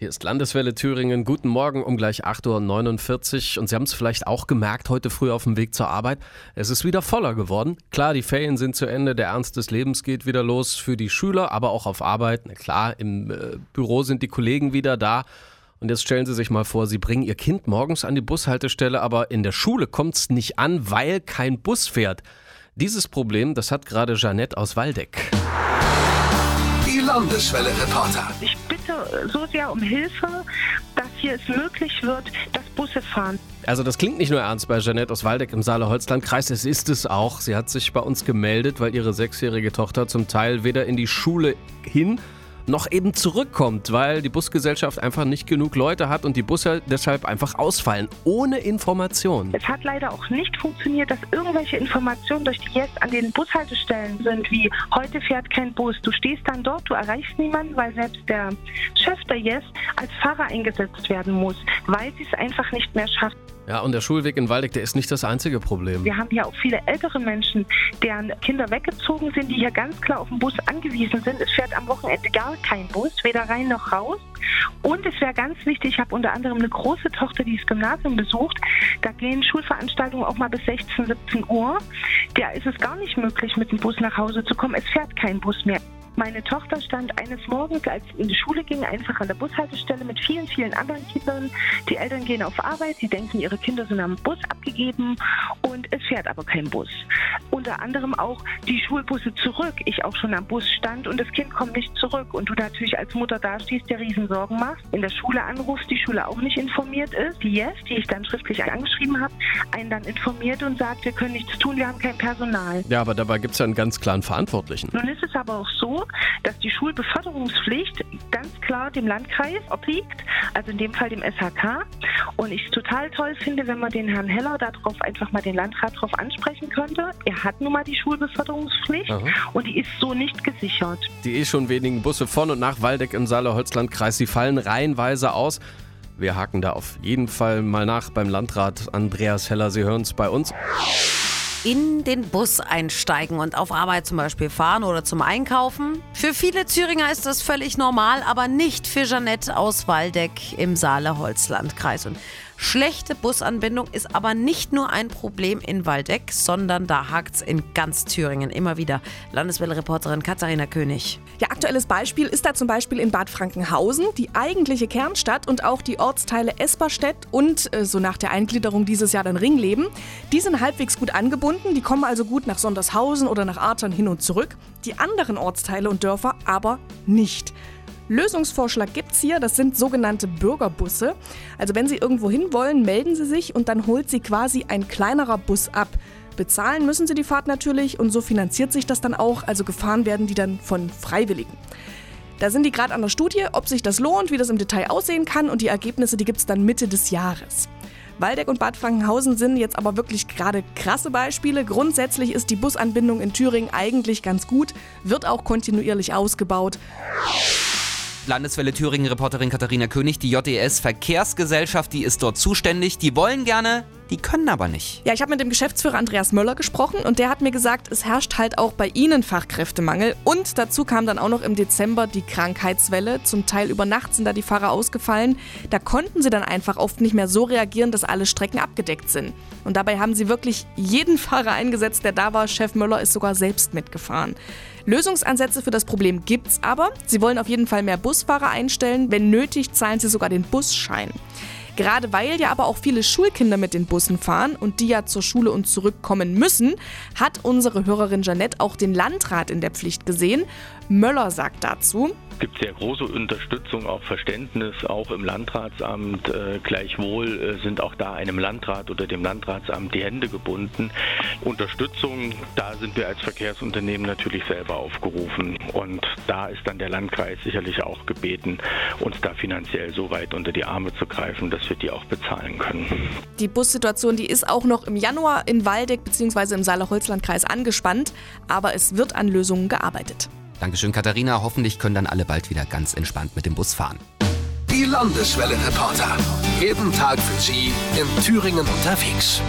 Hier ist Landeswelle Thüringen. Guten Morgen um gleich 8.49 Uhr. Und Sie haben es vielleicht auch gemerkt, heute früh auf dem Weg zur Arbeit. Es ist wieder voller geworden. Klar, die Ferien sind zu Ende, der Ernst des Lebens geht wieder los für die Schüler, aber auch auf Arbeit. Na klar, im äh, Büro sind die Kollegen wieder da. Und jetzt stellen Sie sich mal vor, Sie bringen Ihr Kind morgens an die Bushaltestelle, aber in der Schule kommt es nicht an, weil kein Bus fährt. Dieses Problem, das hat gerade Jeannette aus Waldeck. Die Landeswelle-Reporter. Bitte so sehr um Hilfe, dass hier es möglich wird, dass Busse fahren. Also das klingt nicht nur ernst bei Jeanette aus Waldeck im Saale-Holzland-Kreis, es ist es auch. Sie hat sich bei uns gemeldet, weil ihre sechsjährige Tochter zum Teil weder in die Schule hin noch eben zurückkommt, weil die Busgesellschaft einfach nicht genug Leute hat und die Busse deshalb einfach ausfallen, ohne Information. Es hat leider auch nicht funktioniert, dass irgendwelche Informationen durch die Yes an den Bushaltestellen sind, wie heute fährt kein Bus. Du stehst dann dort, du erreichst niemanden, weil selbst der Chef der Yes als Fahrer eingesetzt werden muss, weil sie es einfach nicht mehr schafft. Ja, und der Schulweg in Waldeck, der ist nicht das einzige Problem. Wir haben hier auch viele ältere Menschen, deren Kinder weggezogen sind, die hier ganz klar auf den Bus angewiesen sind. Es fährt am Wochenende gar kein Bus, weder rein noch raus. Und es wäre ganz wichtig, ich habe unter anderem eine große Tochter, die das Gymnasium besucht. Da gehen Schulveranstaltungen auch mal bis 16, 17 Uhr. Der ist es gar nicht möglich, mit dem Bus nach Hause zu kommen. Es fährt kein Bus mehr. Meine Tochter stand eines Morgens, als sie in die Schule ging, einfach an der Bushaltestelle mit vielen, vielen anderen Kindern. Die Eltern gehen auf Arbeit, sie denken, ihre Kinder sind am Bus abgegeben und es fährt aber kein Bus. Unter anderem auch die Schulbusse zurück. Ich auch schon am Bus stand und das Kind kommt nicht zurück. Und du natürlich als Mutter dastehst, dir riesen Sorgen machst, in der Schule anrufst, die Schule auch nicht informiert ist. Die Yes, die ich dann schriftlich angeschrieben habe, einen dann informiert und sagt, wir können nichts tun, wir haben kein Personal. Ja, aber dabei gibt es ja einen ganz klaren Verantwortlichen. Nun ist es aber auch so, dass die Schulbeförderungspflicht ganz klar dem Landkreis obliegt, also in dem Fall dem SHK. Und ich es total toll finde, wenn man den Herrn Heller darauf einfach mal den Landrat darauf ansprechen könnte. Er hat nun mal die Schulbeförderungspflicht Aha. und die ist so nicht gesichert. Die eh schon wenigen Busse von und nach Waldeck im Saale-Holzland-Kreis, die fallen reihenweise aus. Wir haken da auf jeden Fall mal nach beim Landrat Andreas Heller. Sie hören es bei uns. In den Bus einsteigen und auf Arbeit zum Beispiel fahren oder zum Einkaufen. Für viele Thüringer ist das völlig normal, aber nicht für Jeanette aus Waldeck im Saale-Holzland-Kreis. Schlechte Busanbindung ist aber nicht nur ein Problem in Waldeck, sondern da hakt's in ganz Thüringen immer wieder. Landeswelle-Reporterin Katharina König. Ja, aktuelles Beispiel ist da zum Beispiel in Bad Frankenhausen, die eigentliche Kernstadt und auch die Ortsteile Esperstedt und äh, so nach der Eingliederung dieses Jahr dann Ringleben. Die sind halbwegs gut angebunden, die kommen also gut nach Sondershausen oder nach Artern hin und zurück. Die anderen Ortsteile und Dörfer aber nicht. Lösungsvorschlag gibt's hier, das sind sogenannte Bürgerbusse. Also wenn Sie irgendwo hin wollen, melden Sie sich und dann holt Sie quasi ein kleinerer Bus ab. Bezahlen müssen Sie die Fahrt natürlich und so finanziert sich das dann auch, also gefahren werden die dann von Freiwilligen. Da sind die gerade an der Studie, ob sich das lohnt, wie das im Detail aussehen kann und die Ergebnisse, die gibt's dann Mitte des Jahres. Waldeck und Bad Frankenhausen sind jetzt aber wirklich gerade krasse Beispiele. Grundsätzlich ist die Busanbindung in Thüringen eigentlich ganz gut, wird auch kontinuierlich ausgebaut. Landeswelle Thüringen-Reporterin Katharina König, die JES Verkehrsgesellschaft, die ist dort zuständig. Die wollen gerne, die können aber nicht. Ja, ich habe mit dem Geschäftsführer Andreas Möller gesprochen und der hat mir gesagt, es herrscht halt auch bei ihnen Fachkräftemangel. Und dazu kam dann auch noch im Dezember die Krankheitswelle. Zum Teil über Nacht sind da die Fahrer ausgefallen. Da konnten sie dann einfach oft nicht mehr so reagieren, dass alle Strecken abgedeckt sind. Und dabei haben sie wirklich jeden Fahrer eingesetzt, der da war. Chef Möller ist sogar selbst mitgefahren. Lösungsansätze für das Problem gibt's aber. Sie wollen auf jeden Fall mehr Busfahrer einstellen. Wenn nötig, zahlen sie sogar den Busschein. Gerade weil ja aber auch viele Schulkinder mit den Bussen fahren und die ja zur Schule und zurückkommen müssen, hat unsere Hörerin Janette auch den Landrat in der Pflicht gesehen. Möller sagt dazu, gibt sehr große Unterstützung, auch Verständnis, auch im Landratsamt. Äh, gleichwohl äh, sind auch da einem Landrat oder dem Landratsamt die Hände gebunden. Unterstützung, da sind wir als Verkehrsunternehmen natürlich selber aufgerufen. Und da ist dann der Landkreis sicherlich auch gebeten, uns da finanziell so weit unter die Arme zu greifen, dass wir die auch bezahlen können. die Bussituation, die ist auch noch im Januar in Waldeck bzw. im Saale-Holzland-Kreis angespannt, aber es wird an Lösungen gearbeitet. Dankeschön, Katharina. Hoffentlich können dann alle bald wieder ganz entspannt mit dem Bus fahren. Die Landeswelle-Reporter. Jeden Tag für Sie in Thüringen unterwegs.